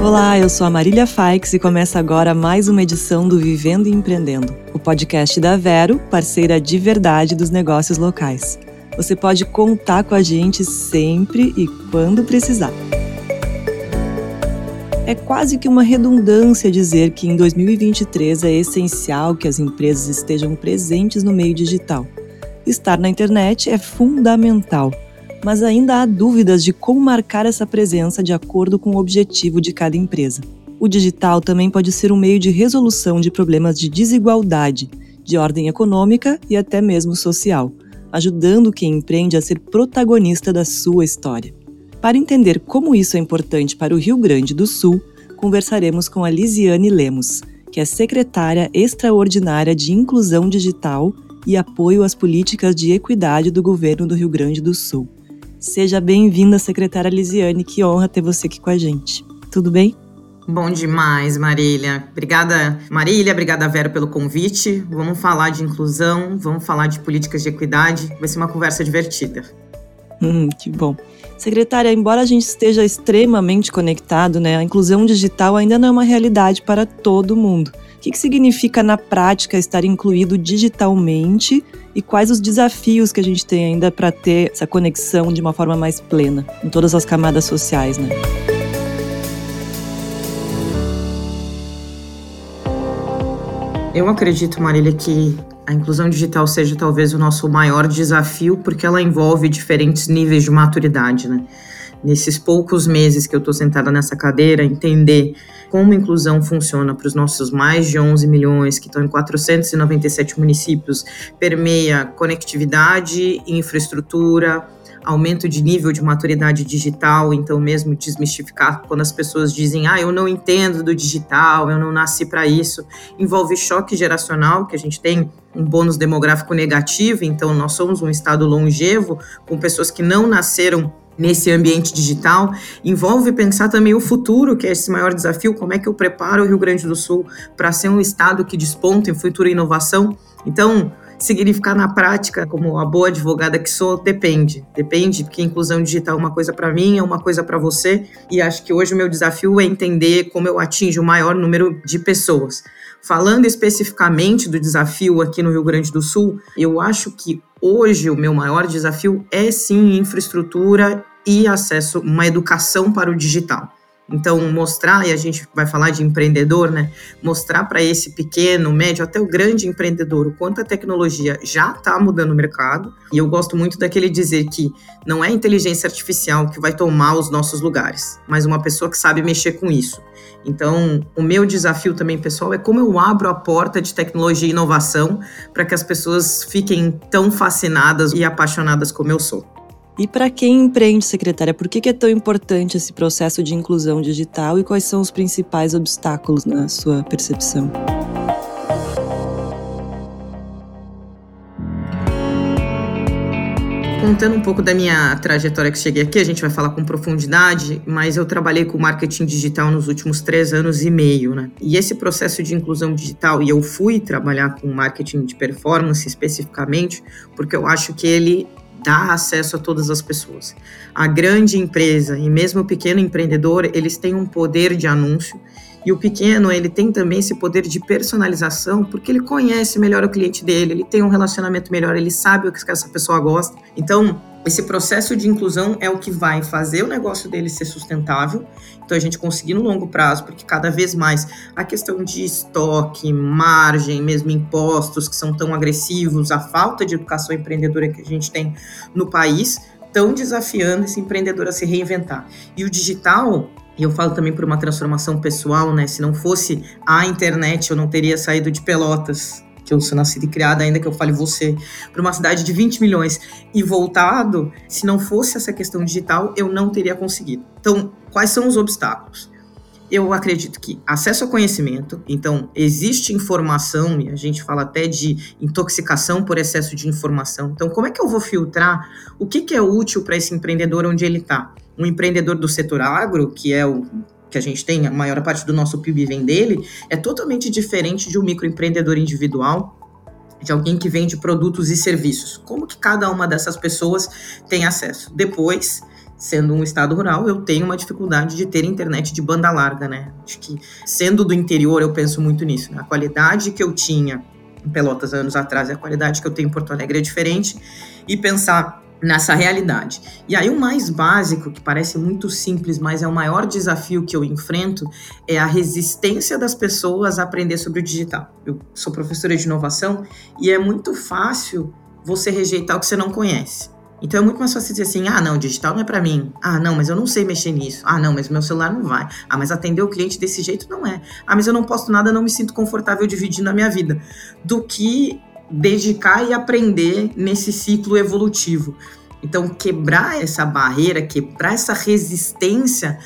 Olá, eu sou a Marília Faix e começa agora mais uma edição do Vivendo e Empreendendo, o podcast da Vero, parceira de verdade dos negócios locais. Você pode contar com a gente sempre e quando precisar. É quase que uma redundância dizer que em 2023 é essencial que as empresas estejam presentes no meio digital. Estar na internet é fundamental mas ainda há dúvidas de como marcar essa presença de acordo com o objetivo de cada empresa. O digital também pode ser um meio de resolução de problemas de desigualdade, de ordem econômica e até mesmo social, ajudando quem empreende a ser protagonista da sua história. Para entender como isso é importante para o Rio Grande do Sul, conversaremos com a Lisiane Lemos, que é secretária extraordinária de Inclusão Digital e apoio às políticas de equidade do governo do Rio Grande do Sul. Seja bem-vinda, secretária Lisiane, que honra ter você aqui com a gente. Tudo bem? Bom demais, Marília. Obrigada, Marília, obrigada, Vera, pelo convite. Vamos falar de inclusão, vamos falar de políticas de equidade. Vai ser uma conversa divertida. Hum, que bom. Secretária, embora a gente esteja extremamente conectado, né, a inclusão digital ainda não é uma realidade para todo mundo. O que, que significa na prática estar incluído digitalmente e quais os desafios que a gente tem ainda para ter essa conexão de uma forma mais plena em todas as camadas sociais, né? Eu acredito, Marília, que a inclusão digital seja talvez o nosso maior desafio, porque ela envolve diferentes níveis de maturidade, né? Nesses poucos meses que eu estou sentada nessa cadeira, entender como a inclusão funciona para os nossos mais de 11 milhões que estão em 497 municípios, permeia conectividade, infraestrutura, aumento de nível de maturidade digital, então mesmo desmistificar quando as pessoas dizem: "Ah, eu não entendo do digital, eu não nasci para isso", envolve choque geracional, que a gente tem um bônus demográfico negativo, então nós somos um estado longevo com pessoas que não nasceram nesse ambiente digital, envolve pensar também o futuro, que é esse maior desafio, como é que eu preparo o Rio Grande do Sul para ser um estado que desponta em futuro e inovação. Então, significar na prática, como a boa advogada que sou, depende. Depende, porque inclusão digital é uma coisa para mim, é uma coisa para você, e acho que hoje o meu desafio é entender como eu atinjo o maior número de pessoas. Falando especificamente do desafio aqui no Rio Grande do Sul, eu acho que hoje o meu maior desafio é sim infraestrutura e acesso, uma educação para o digital. Então, mostrar, e a gente vai falar de empreendedor, né? Mostrar para esse pequeno, médio, até o grande empreendedor o quanto a tecnologia já está mudando o mercado. E eu gosto muito daquele dizer que não é a inteligência artificial que vai tomar os nossos lugares, mas uma pessoa que sabe mexer com isso. Então, o meu desafio também, pessoal, é como eu abro a porta de tecnologia e inovação para que as pessoas fiquem tão fascinadas e apaixonadas como eu sou. E para quem empreende, secretária, por que é tão importante esse processo de inclusão digital e quais são os principais obstáculos na sua percepção? Contando um pouco da minha trajetória que cheguei aqui, a gente vai falar com profundidade, mas eu trabalhei com marketing digital nos últimos três anos e meio, né? E esse processo de inclusão digital, e eu fui trabalhar com marketing de performance especificamente, porque eu acho que ele dá acesso a todas as pessoas. A grande empresa e mesmo o pequeno empreendedor, eles têm um poder de anúncio e o pequeno, ele tem também esse poder de personalização, porque ele conhece melhor o cliente dele, ele tem um relacionamento melhor, ele sabe o que essa pessoa gosta. Então, esse processo de inclusão é o que vai fazer o negócio dele ser sustentável. Então a gente conseguir no longo prazo, porque cada vez mais a questão de estoque, margem, mesmo impostos que são tão agressivos, a falta de educação empreendedora que a gente tem no país, estão desafiando esse empreendedor a se reinventar. E o digital, e eu falo também por uma transformação pessoal, né? Se não fosse a internet, eu não teria saído de Pelotas que eu sou nascida e criada, ainda que eu fale você, para uma cidade de 20 milhões e voltado, se não fosse essa questão digital, eu não teria conseguido. Então, quais são os obstáculos? Eu acredito que acesso ao conhecimento, então existe informação, e a gente fala até de intoxicação por excesso de informação. Então, como é que eu vou filtrar o que, que é útil para esse empreendedor onde ele está? Um empreendedor do setor agro, que é o que a gente tem, a maior parte do nosso PIB vem dele, é totalmente diferente de um microempreendedor individual, de alguém que vende produtos e serviços. Como que cada uma dessas pessoas tem acesso? Depois, sendo um estado rural, eu tenho uma dificuldade de ter internet de banda larga, né? Acho que sendo do interior, eu penso muito nisso. Né? A qualidade que eu tinha em Pelotas anos atrás e a qualidade que eu tenho em Porto Alegre é diferente. E pensar nessa realidade. E aí o mais básico, que parece muito simples, mas é o maior desafio que eu enfrento, é a resistência das pessoas a aprender sobre o digital. Eu sou professora de inovação e é muito fácil você rejeitar o que você não conhece. Então é muito mais fácil dizer assim: ah, não, digital não é para mim. Ah, não, mas eu não sei mexer nisso. Ah, não, mas meu celular não vai. Ah, mas atender o cliente desse jeito não é. Ah, mas eu não posto nada, não me sinto confortável dividindo a minha vida. Do que dedicar e aprender nesse ciclo evolutivo. Então, quebrar essa barreira, quebrar essa resistência,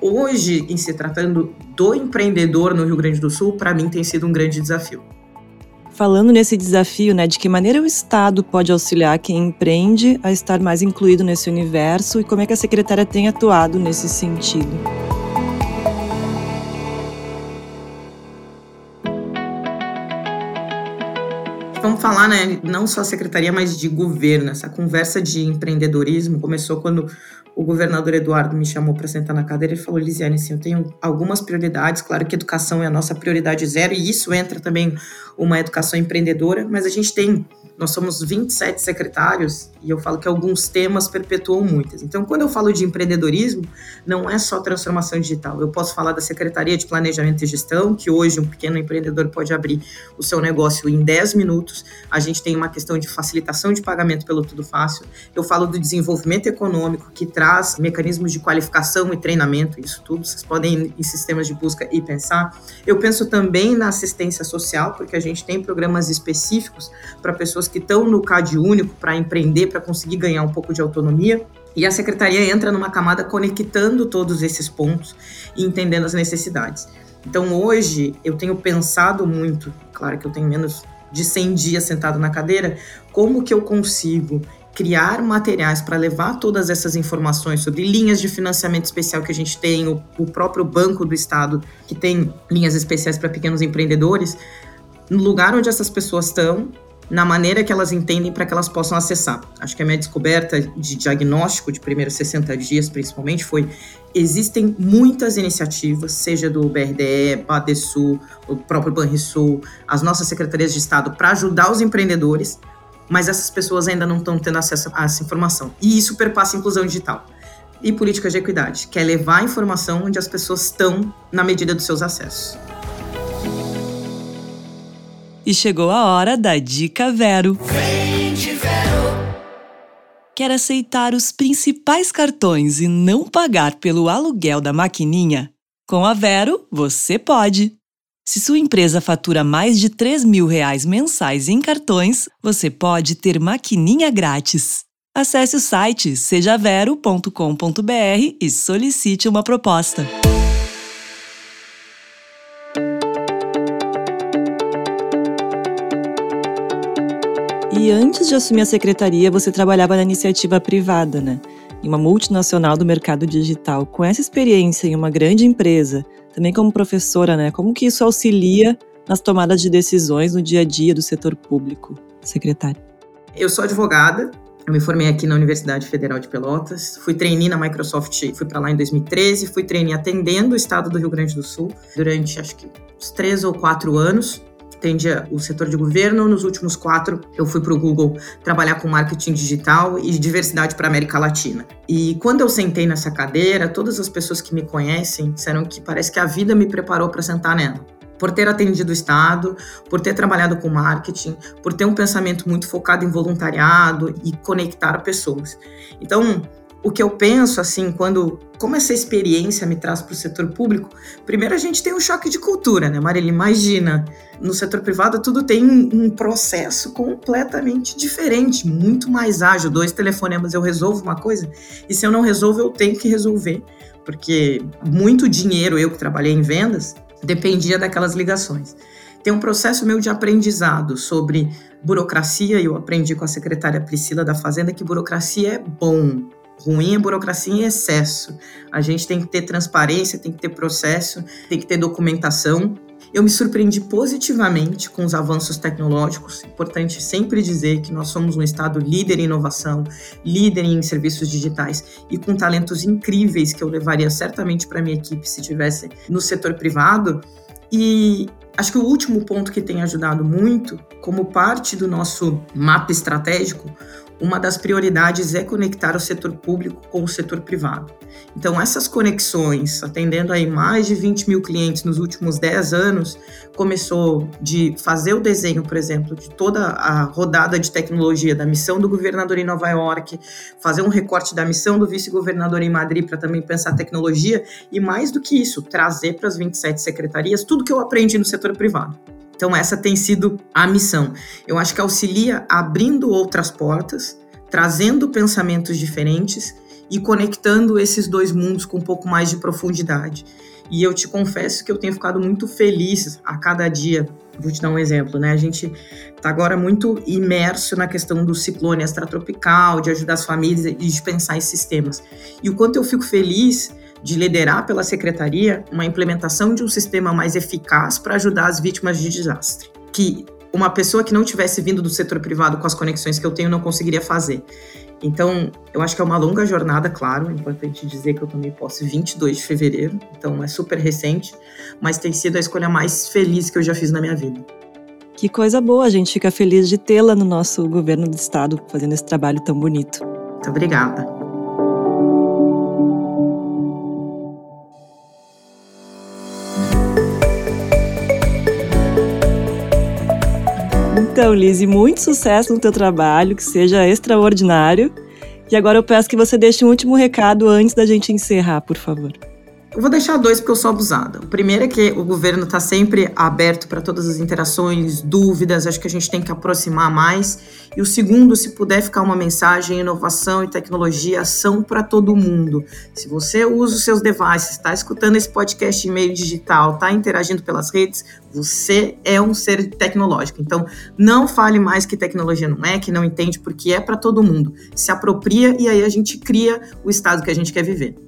hoje, em se tratando do empreendedor no Rio Grande do Sul, para mim tem sido um grande desafio. Falando nesse desafio, né, de que maneira o Estado pode auxiliar quem empreende a estar mais incluído nesse universo e como é que a secretária tem atuado nesse sentido? Falar, né, não só secretaria, mas de governo. Essa conversa de empreendedorismo começou quando o governador Eduardo me chamou para sentar na cadeira e falou: Lisiane, assim, eu tenho algumas prioridades. Claro que educação é a nossa prioridade zero, e isso entra também uma educação empreendedora, mas a gente tem nós somos 27 secretários e eu falo que alguns temas perpetuam muitas. Então, quando eu falo de empreendedorismo, não é só transformação digital. Eu posso falar da Secretaria de Planejamento e Gestão, que hoje um pequeno empreendedor pode abrir o seu negócio em 10 minutos. A gente tem uma questão de facilitação de pagamento pelo Tudo Fácil. Eu falo do desenvolvimento econômico, que traz mecanismos de qualificação e treinamento, isso tudo. Vocês podem ir em sistemas de busca e pensar. Eu penso também na assistência social, porque a gente tem programas específicos para pessoas que estão no CAD único para empreender, para conseguir ganhar um pouco de autonomia. E a secretaria entra numa camada conectando todos esses pontos e entendendo as necessidades. Então, hoje, eu tenho pensado muito, claro que eu tenho menos de 100 dias sentado na cadeira, como que eu consigo criar materiais para levar todas essas informações sobre linhas de financiamento especial que a gente tem, o, o próprio Banco do Estado, que tem linhas especiais para pequenos empreendedores, no lugar onde essas pessoas estão na maneira que elas entendem para que elas possam acessar. Acho que a minha descoberta de diagnóstico de primeiros 60 dias, principalmente, foi existem muitas iniciativas, seja do BRDE, Badesul, o próprio Banrisul, as nossas secretarias de Estado, para ajudar os empreendedores, mas essas pessoas ainda não estão tendo acesso a essa informação. E isso perpassa a inclusão digital. E política de equidade, que é levar a informação onde as pessoas estão na medida dos seus acessos. E chegou a hora da Dica Vero. Vende Vero! Quer aceitar os principais cartões e não pagar pelo aluguel da maquininha? Com a Vero, você pode. Se sua empresa fatura mais de 3 mil reais mensais em cartões, você pode ter maquininha grátis. Acesse o site sejavero.com.br e solicite uma proposta. E antes de assumir a secretaria, você trabalhava na iniciativa privada, né? Em uma multinacional do mercado digital. Com essa experiência em uma grande empresa, também como professora, né? Como que isso auxilia nas tomadas de decisões no dia a dia do setor público, secretária? Eu sou advogada, eu me formei aqui na Universidade Federal de Pelotas, fui trainee na Microsoft, fui para lá em 2013, fui trainee atendendo o estado do Rio Grande do Sul durante acho que uns três ou quatro anos atendia o setor de governo. Nos últimos quatro, eu fui para o Google trabalhar com marketing digital e diversidade para a América Latina. E quando eu sentei nessa cadeira, todas as pessoas que me conhecem disseram que parece que a vida me preparou para sentar nela. Por ter atendido o Estado, por ter trabalhado com marketing, por ter um pensamento muito focado em voluntariado e conectar pessoas. Então, o que eu penso, assim, quando. Como essa experiência me traz para o setor público, primeiro a gente tem um choque de cultura, né, Marília? Imagina, no setor privado tudo tem um processo completamente diferente, muito mais ágil. Dois telefonemas eu resolvo uma coisa, e se eu não resolvo, eu tenho que resolver, porque muito dinheiro, eu que trabalhei em vendas, dependia daquelas ligações. Tem um processo meu de aprendizado sobre burocracia, eu aprendi com a secretária Priscila da Fazenda que burocracia é bom, Ruim é burocracia em excesso. A gente tem que ter transparência, tem que ter processo, tem que ter documentação. Eu me surpreendi positivamente com os avanços tecnológicos. Importante sempre dizer que nós somos um estado líder em inovação, líder em serviços digitais e com talentos incríveis que eu levaria certamente para minha equipe se tivesse no setor privado. E acho que o último ponto que tem ajudado muito, como parte do nosso mapa estratégico, uma das prioridades é conectar o setor público com o setor privado. Então, essas conexões, atendendo aí mais de 20 mil clientes nos últimos 10 anos, começou de fazer o desenho, por exemplo, de toda a rodada de tecnologia da missão do governador em Nova York, fazer um recorte da missão do vice-governador em Madrid para também pensar tecnologia, e mais do que isso, trazer para as 27 secretarias tudo que eu aprendi no setor privado. Então, essa tem sido a missão. Eu acho que auxilia abrindo outras portas, trazendo pensamentos diferentes e conectando esses dois mundos com um pouco mais de profundidade. E eu te confesso que eu tenho ficado muito feliz a cada dia. Vou te dar um exemplo, né? A gente está agora muito imerso na questão do ciclone extratropical, de ajudar as famílias e de pensar em sistemas. E o quanto eu fico feliz de liderar pela secretaria uma implementação de um sistema mais eficaz para ajudar as vítimas de desastre, que uma pessoa que não tivesse vindo do setor privado com as conexões que eu tenho não conseguiria fazer. Então, eu acho que é uma longa jornada, claro, é importante dizer que eu tomei posse 22 de fevereiro, então é super recente, mas tem sido a escolha mais feliz que eu já fiz na minha vida. Que coisa boa, a gente fica feliz de tê-la no nosso governo do estado fazendo esse trabalho tão bonito. Muito obrigada. Então, Lizzie, muito sucesso no teu trabalho, que seja extraordinário. E agora eu peço que você deixe um último recado antes da gente encerrar, por favor. Eu vou deixar dois porque eu sou abusada. O primeiro é que o governo está sempre aberto para todas as interações, dúvidas, acho que a gente tem que aproximar mais. E o segundo, se puder ficar uma mensagem, inovação e tecnologia são para todo mundo. Se você usa os seus devices, está escutando esse podcast em meio digital, está interagindo pelas redes, você é um ser tecnológico. Então, não fale mais que tecnologia não é, que não entende, porque é para todo mundo. Se apropria e aí a gente cria o estado que a gente quer viver.